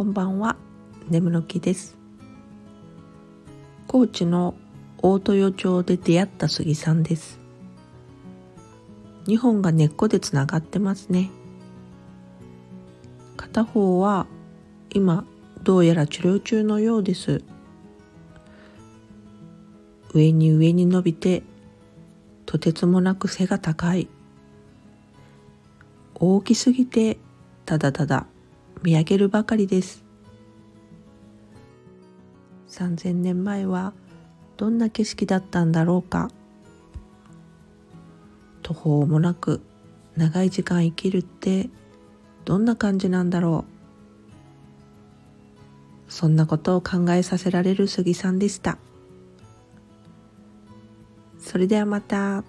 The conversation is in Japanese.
こんばんは。眠の木です。高知の大豊町で出会った杉さんです。2本が根っこでつながってますね。片方は今どうやら治療中のようです。上に上に伸びてとてつもなく背が高い。大きすぎてただただ見上げるばかりです。3000年前はどんな景色だったんだろうか。途方もなく長い時間生きるってどんな感じなんだろう。そんなことを考えさせられる杉さんでした。それではまた。